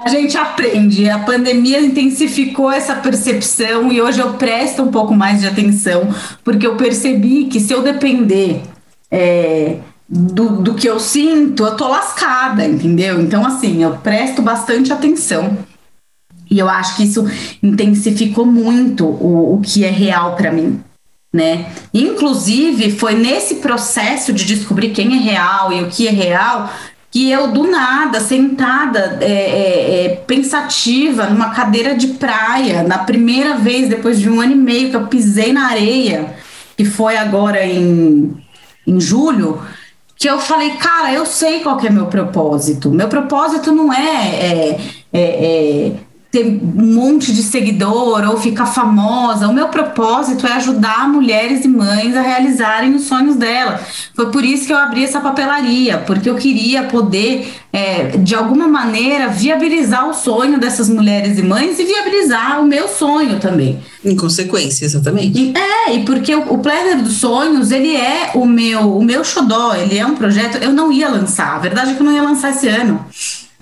A gente aprende. A pandemia intensificou essa percepção e hoje eu presto um pouco mais de atenção, porque eu percebi que se eu depender. É, do, do que eu sinto, eu tô lascada, entendeu? Então, assim, eu presto bastante atenção. E eu acho que isso intensificou muito o, o que é real para mim, né? Inclusive, foi nesse processo de descobrir quem é real e o que é real que eu, do nada, sentada, é, é, é, pensativa, numa cadeira de praia, na primeira vez, depois de um ano e meio que eu pisei na areia, que foi agora em, em julho, que eu falei, cara, eu sei qual é meu propósito. Meu propósito não é, é, é, é ter um monte de seguidor ou ficar famosa. O meu propósito é ajudar mulheres e mães a realizarem os sonhos delas. Foi por isso que eu abri essa papelaria, porque eu queria poder, é, de alguma maneira, viabilizar o sonho dessas mulheres e mães e viabilizar o meu sonho também. Em consequência, exatamente. É, e porque o, o Planner dos Sonhos, ele é o meu, o meu xodó, ele é um projeto, eu não ia lançar, a verdade é que eu não ia lançar esse ano.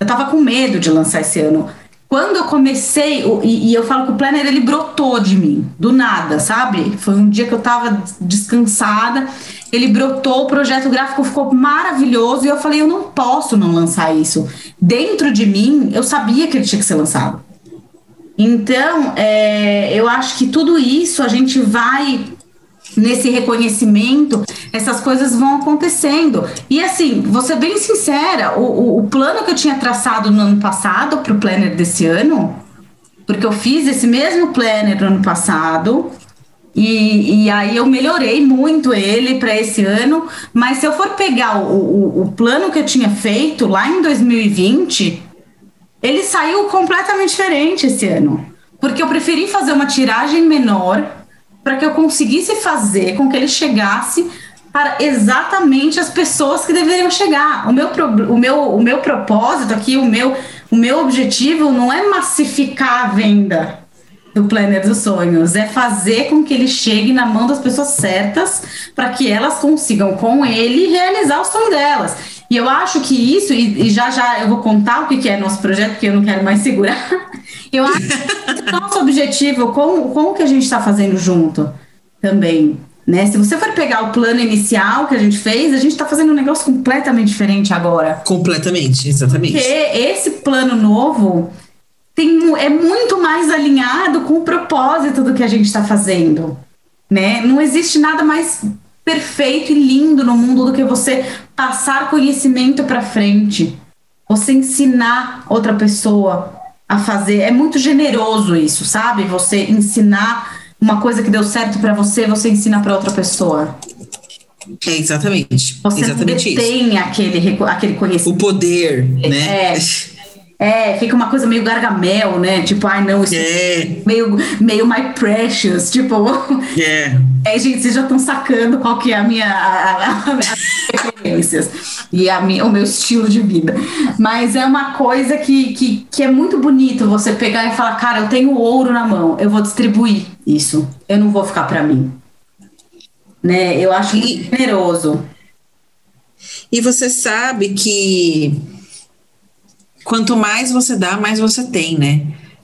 Eu tava com medo de lançar esse ano quando eu comecei, e, e, eu falo que o planner ele brotou de mim, do nada, sabe? Foi um dia que eu tava descansada, ele brotou, o projeto gráfico ficou maravilhoso e eu falei, eu não posso não lançar isso. Dentro de mim, eu sabia que ele tinha que ser lançado. Então, é, eu acho que tudo isso a gente vai nesse reconhecimento, essas coisas vão acontecendo. E assim, vou ser bem sincera, o, o, plano que eu tinha traçado no ano passado para o planner desse ano, porque eu fiz esse mesmo planner no ano passado, e, e aí eu melhorei muito ele para esse ano, mas se eu for pegar o, o, o plano que eu tinha feito lá em 2020, ele saiu completamente diferente esse ano. Porque eu preferi fazer uma tiragem menor para que eu conseguisse fazer com que ele chegasse para exatamente as pessoas que deveriam chegar. O meu, o meu, o meu propósito aqui, o meu, o meu objetivo não é massificar a venda do Planner dos Sonhos, é fazer com que ele chegue na mão das pessoas certas para que elas consigam com ele realizar o sonho delas. E eu acho que isso, e, e já já eu vou contar o que, que é nosso projeto, porque eu não quero mais segurar. Eu acho que nosso objetivo, com, com o que a gente está fazendo junto também, né? Se você for pegar o plano inicial que a gente fez, a gente está fazendo um negócio completamente diferente agora. Completamente, exatamente. Porque esse plano novo tem, é muito mais alinhado com o propósito do que a gente está fazendo. Né? Não existe nada mais perfeito e lindo no mundo do que você passar conhecimento para frente, você ensinar outra pessoa a fazer. É muito generoso isso, sabe? Você ensinar uma coisa que deu certo para você, você ensina para outra pessoa. É exatamente. Você exatamente tem aquele, aquele conhecimento. O poder, né? É. É, fica uma coisa meio gargamel, né? Tipo, ai não, isso é meio, meio my precious, tipo. É. É, gente, vocês já estão sacando qual que é a minha a, a, as referências e a minha, o meu estilo de vida. Mas é uma coisa que, que, que é muito bonito você pegar e falar, cara, eu tenho ouro na mão, eu vou distribuir isso. Eu não vou ficar para mim. né? Eu acho muito generoso. E você sabe que quanto mais você dá, mais você tem, né?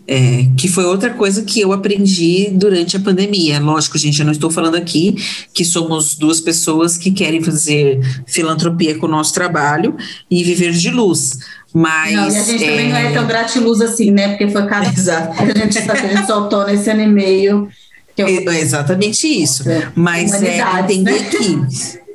É, que foi outra coisa que eu aprendi durante a pandemia. Lógico, gente, eu não estou falando aqui que somos duas pessoas que querem fazer filantropia com o nosso trabalho e viver de luz. Mas. Não, e a gente é... também não é tão gratiluz assim, né? Porque foi cada Exato. que a gente, a gente soltou nesse ano e meio. Eu... É exatamente isso. É. Mas é entender né? que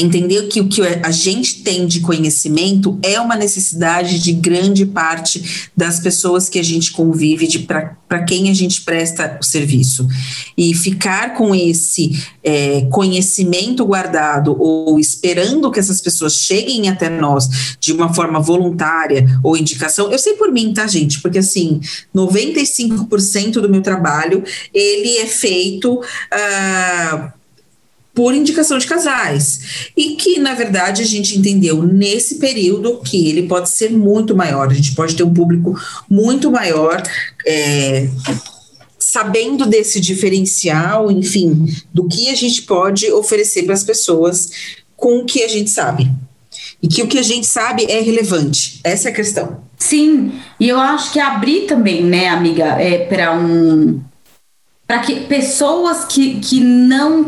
entender que o que a gente tem de conhecimento é uma necessidade de grande parte das pessoas que a gente convive, para quem a gente presta o serviço. E ficar com esse é, conhecimento guardado ou esperando que essas pessoas cheguem até nós de uma forma voluntária ou indicação, eu sei por mim, tá, gente? Porque assim, 95% do meu trabalho ele é feito. Uh, por indicação de casais. E que, na verdade, a gente entendeu nesse período que ele pode ser muito maior, a gente pode ter um público muito maior. É, sabendo desse diferencial, enfim, do que a gente pode oferecer para as pessoas com o que a gente sabe. E que o que a gente sabe é relevante. Essa é a questão. Sim, e eu acho que abrir também, né, amiga, é para um para que pessoas que, que, não,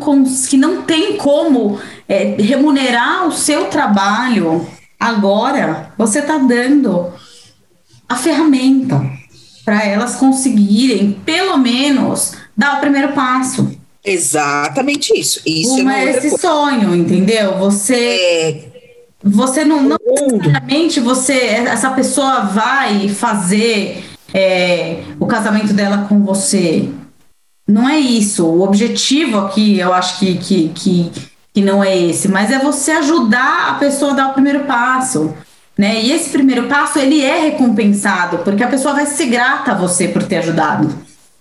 que não têm como é, remunerar o seu trabalho agora, você está dando a ferramenta para elas conseguirem, pelo menos, dar o primeiro passo. Exatamente isso. Isso Uma, é esse coisa. sonho, entendeu? Você. É... Você não, não necessariamente você, essa pessoa vai fazer é, o casamento dela com você não é isso. O objetivo aqui, eu acho que, que, que, que não é esse, mas é você ajudar a pessoa a dar o primeiro passo. Né? E esse primeiro passo ele é recompensado, porque a pessoa vai ser grata a você por ter ajudado.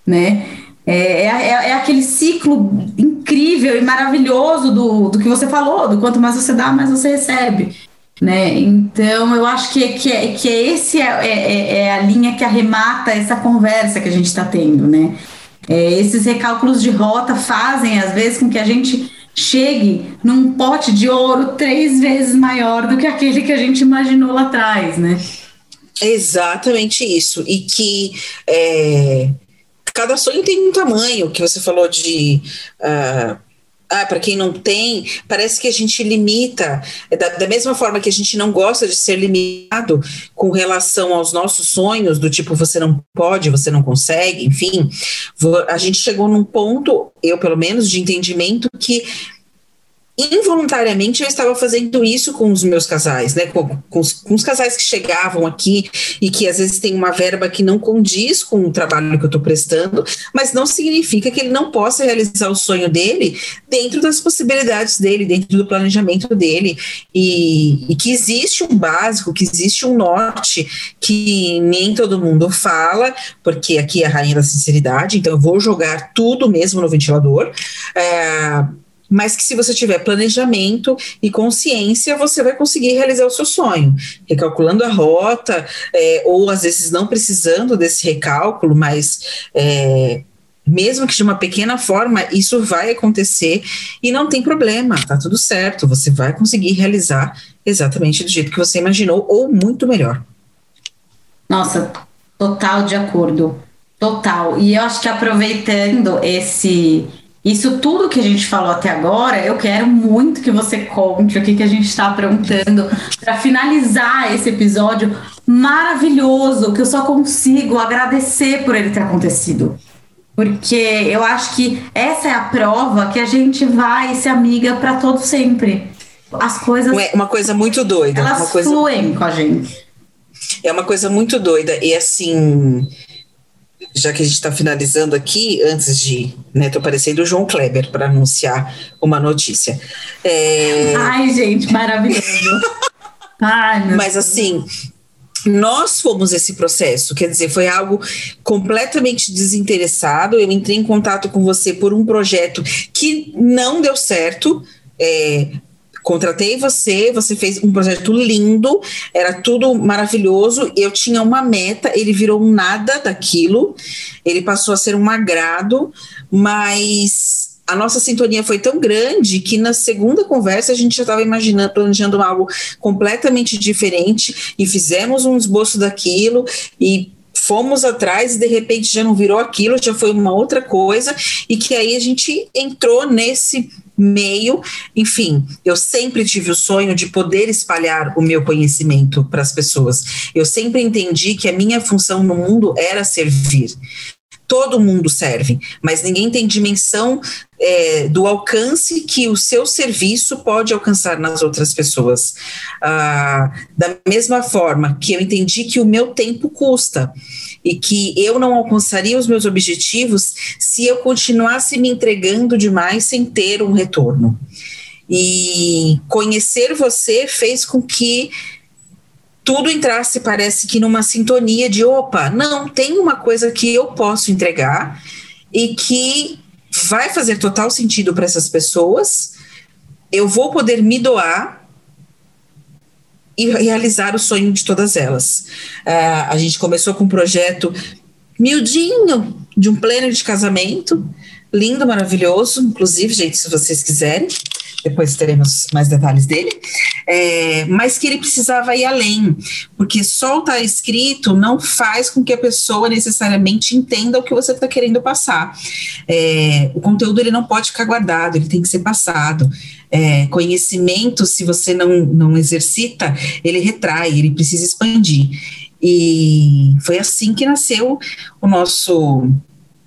Né? É, é, é, é aquele ciclo incrível e maravilhoso do, do que você falou, do quanto mais você dá, mais você recebe. Né? Então, eu acho que, que, é, que é esse é, é, é a linha que arremata essa conversa que a gente está tendo, né? É, esses recálculos de rota fazem, às vezes, com que a gente chegue num pote de ouro três vezes maior do que aquele que a gente imaginou lá atrás, né? Exatamente isso. E que é, cada sonho tem um tamanho, que você falou de. Uh, ah, para quem não tem, parece que a gente limita, é da, da, mesma forma que a gente não gosta de ser limitado com relação aos nossos sonhos, do tipo você não pode, você não consegue, enfim, a gente chegou num ponto, eu pelo menos, de entendimento que involuntariamente eu estava fazendo isso com os meus casais, né? Com, com, os, com, os, casais que chegavam aqui e que às vezes tem uma verba que não condiz com o trabalho que eu estou prestando, mas não significa que ele não possa realizar o sonho dele dentro das possibilidades dele, dentro do planejamento dele, e, e que existe um básico, que existe um norte que nem todo mundo fala, porque aqui é a rainha da sinceridade, então eu vou jogar tudo mesmo no ventilador. É, mas que se você tiver planejamento e consciência, você vai conseguir realizar o seu sonho, recalculando a rota, é, ou às vezes não precisando desse recálculo, mas é, mesmo que de uma pequena forma, isso vai acontecer e não tem problema, tá tudo certo, você vai conseguir realizar exatamente do jeito que você imaginou ou muito melhor. Nossa, total de acordo, total. E eu acho que aproveitando esse isso tudo que a gente falou até agora, eu quero muito que você conte o que, que a gente está aprontando para finalizar esse episódio maravilhoso, que eu só consigo agradecer por ele ter acontecido. Porque eu acho que essa é a prova que a gente vai ser amiga para todo sempre. As coisas. Uma coisa muito doida. Elas coisa... fluem com a gente. É uma coisa muito doida. E assim já que a gente está finalizando aqui, antes de. Né, tô parecendo o João Kleber para anunciar uma notícia. É... Ai, gente, maravilhoso. Ai, Mas assim, nós fomos esse processo, quer dizer, foi algo completamente desinteressado. Eu entrei em contato com você por um projeto que não deu certo. É, contratei você, você fez um projeto lindo, era tudo maravilhoso. Eu tinha uma meta, ele virou um nada daquilo, ele passou a ser um agrado, mas a nossa sintonia foi tão grande que na segunda conversa a gente já estava imaginando, planejando algo completamente diferente e fizemos um esboço daquilo e fomos atrás e de repente já não virou aquilo, já foi uma outra coisa e que aí a gente entrou nesse meio. Enfim, eu sempre tive o sonho de poder espalhar o meu conhecimento para as pessoas. Eu sempre entendi que a minha função no mundo era servir todo mundo serve, mas ninguém tem dimensão é, do alcance que o seu serviço pode alcançar nas outras pessoas. Ah, da mesma forma que eu entendi que o meu tempo custa e que eu não alcançaria os meus objetivos se eu continuasse me entregando demais sem ter um retorno. E conhecer você fez com que tudo entrasse, parece que numa sintonia de opa, não, tem uma coisa que eu posso entregar e que vai fazer total sentido para essas pessoas. Eu vou poder me doar e realizar o sonho de todas elas. Uh, a gente começou com um projeto miudinho de um pleno de casamento, lindo, maravilhoso, inclusive, gente, se vocês quiserem depois teremos mais detalhes dele, é, mas que ele precisava ir além, porque só estar tá escrito não faz com que a pessoa necessariamente entenda o que você está querendo passar. É, o conteúdo ele não pode ficar guardado, ele tem que ser passado. É, conhecimento, se você não, não exercita, ele retrai, ele precisa expandir. E foi assim que nasceu o nosso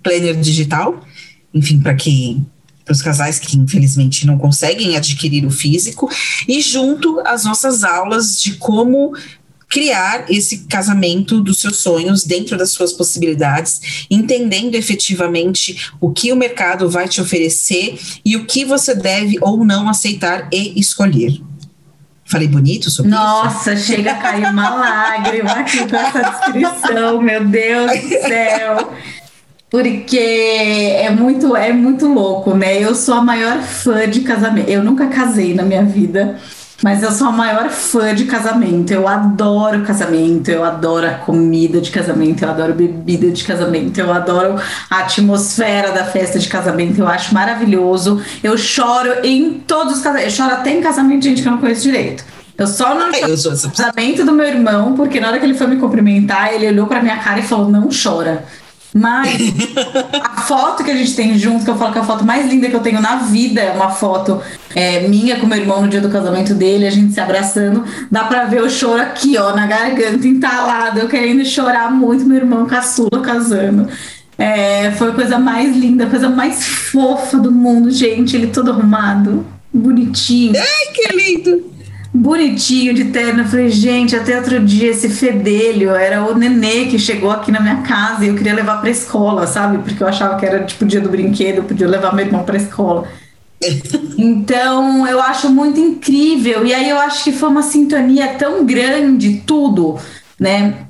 planner digital, enfim, para que para os casais que infelizmente não conseguem adquirir o físico, e junto às nossas aulas de como criar esse casamento dos seus sonhos dentro das suas possibilidades, entendendo efetivamente o que o mercado vai te oferecer e o que você deve ou não aceitar e escolher. Falei bonito sobre Nossa, isso? chega a cair uma lágrima aqui com essa descrição, meu Deus do céu porque é muito, é muito louco, né? Eu sou a maior fã de casamento. Eu nunca casei na minha vida, mas eu sou a maior fã de casamento. Eu adoro casamento, eu adoro a comida de casamento, eu adoro bebida de casamento, eu adoro a atmosfera da festa de casamento, eu acho maravilhoso. Eu choro em todos os casamentos. Eu choro até em casamento de gente que eu não conheço direito. Eu só não choro no casamento do meu irmão, porque na hora que ele foi me cumprimentar, ele olhou pra minha cara e falou: não chora. Mas a foto que a gente tem junto, que eu falo que é a foto mais linda que eu tenho na vida, é uma foto é, minha com meu irmão no dia do casamento dele, a gente se abraçando. Dá pra ver o choro aqui, ó, na garganta, entalado, eu querendo chorar muito, meu irmão caçula casando. É, foi a coisa mais linda, a coisa mais fofa do mundo, gente. Ele todo arrumado, bonitinho. Ai, que lindo! Bonitinho de terno. Eu falei, gente, até outro dia esse fedelho era o nenê que chegou aqui na minha casa e eu queria levar para escola, sabe? Porque eu achava que era tipo dia do brinquedo, eu podia levar meu irmão para escola. Então, eu acho muito incrível. E aí eu acho que foi uma sintonia tão grande tudo, né?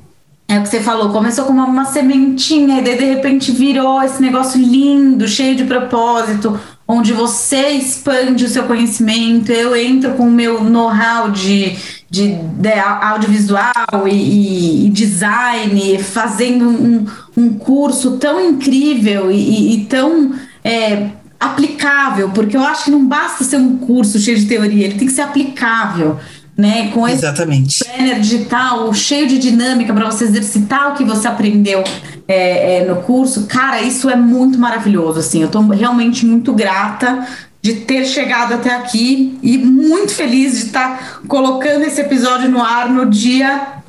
É o que você falou, começou com uma, uma sementinha e daí de repente virou esse negócio lindo, cheio de propósito, onde você expande o seu conhecimento, eu entro com o meu know-how de, de, de, audiovisual e, e, design, fazendo um, um curso tão incrível e, e tão é, aplicável, porque eu acho que não basta ser um curso cheio de teoria, ele tem que ser aplicável né? Com Exatamente. esse planner digital cheio de dinâmica para você exercitar o que você aprendeu é, é, no curso, cara, isso é muito maravilhoso. Assim, eu estou realmente muito grata de ter chegado até aqui e muito feliz de estar tá colocando esse episódio no ar no dia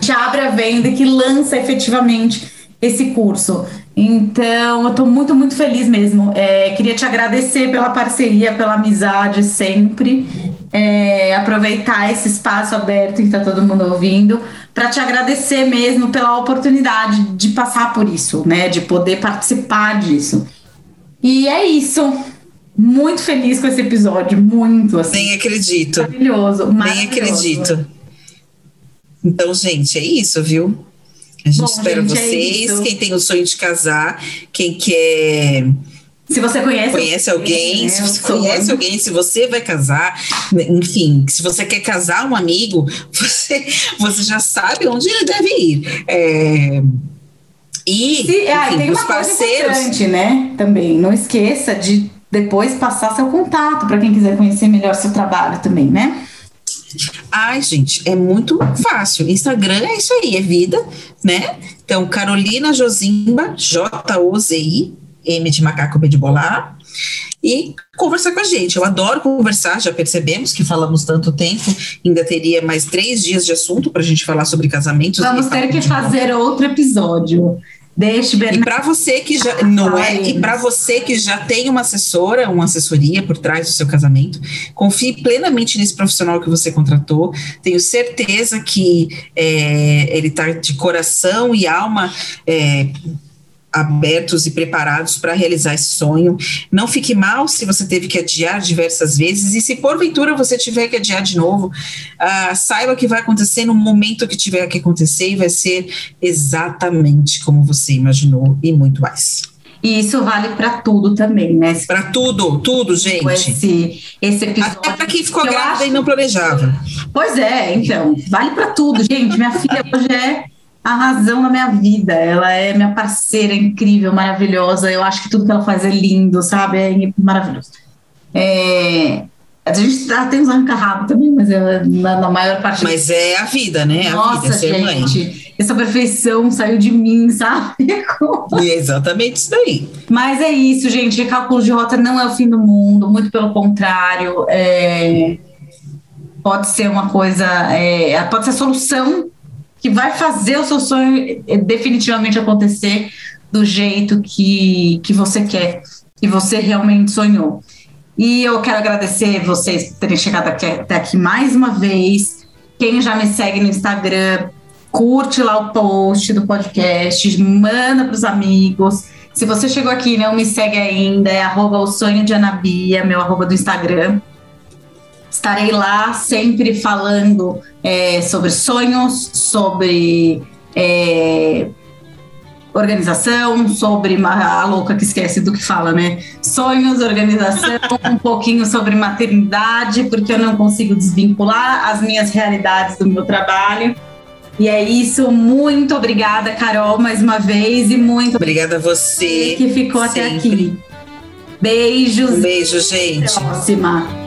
que abre a venda e que lança efetivamente esse curso. Então, eu estou muito, muito feliz mesmo. É, queria te agradecer pela parceria, pela amizade sempre. É, aproveitar esse espaço aberto que está todo mundo ouvindo, para te agradecer mesmo pela oportunidade de passar por isso, né? De poder participar disso. E é isso. Muito feliz com esse episódio, muito assim. Nem acredito. Maravilhoso, maravilhoso. Nem acredito. Então, gente, é isso, viu? A gente Bom, espera gente, é vocês. É quem tem o sonho de casar, quem quer. Se você conhece, conhece alguém, se você conhece alguém, se você vai casar, enfim, se você quer casar um amigo, você, você já sabe onde ele deve ir. É, E Se, ah, enfim, tem os uma coisa parceiros. importante, né? Também, não esqueça de depois passar seu contato para quem quiser conhecer melhor seu trabalho também, né? Ai, gente, é muito fácil. Instagram é isso aí, é vida, né? Então, Carolina Josimba, J-O-Z-I, M de macaco, B de bolar. E conversar com a gente. Eu adoro conversar, já percebemos que falamos tanto tempo, ainda teria mais três dias de assunto para a gente falar sobre casamentos. Vamos e ter que fazer outro episódio. Deixe E Bernardo. para você que já não é, e para você que já tem uma assessora, uma assessoria por trás do seu casamento, confie plenamente nesse profissional que você contratou. Tenho certeza que é, ele está de coração e alma é, abertos e preparados para realizar esse sonho. Não fique mal se você teve que adiar diversas vezes e se porventura você tiver que adiar de novo, ah, saiba que vai acontecer no momento que tiver que acontecer e vai ser exatamente como você imaginou e muito mais. E isso vale para tudo também, né? Para tudo, tudo, gente. Esse, esse episódio. Até para quem ficou grávida acho- e não planejava. Pois é, então, vale para tudo, gente. Minha filha hoje é a razão da minha vida. Ela é minha parceira incrível, maravilhosa. Eu acho que tudo que ela faz é lindo, sabe? É maravilhoso. É, a gente tá- tem uns arranca-rabo também, mas é, na, na maior parte. Mas é a vida, né? A Nossa, vida, ser mãe. gente, essa perfeição saiu de mim, sabe? E é exatamente isso daí. Mas é isso, gente. Cálculo de rota não é o fim do mundo, muito pelo contrário. é, pode ser uma coisa, é, pode ser a solução que vai fazer o seu sonho é, definitivamente acontecer do jeito que, que você quer, que você realmente sonhou. E eu quero agradecer vocês por terem chegado aqui, até aqui mais uma vez. Quem já me segue no Instagram, curte lá o post do podcast, manda para os amigos. Se você chegou aqui e não me segue ainda, é arroba o sonho de Anabia, meu arroba do Instagram. Estarei lá sempre falando é, sobre sonhos, sobre é, organização, sobre a louca que esquece do que fala, né? Sonhos, organização, um pouquinho sobre maternidade, porque eu não consigo desvincular as minhas realidades do meu trabalho. E é isso. Muito obrigada, Carol, mais uma vez, e muito Obrigada a você. que ficou até sempre. aqui. Beijos Um beijo, gente. até a próxima.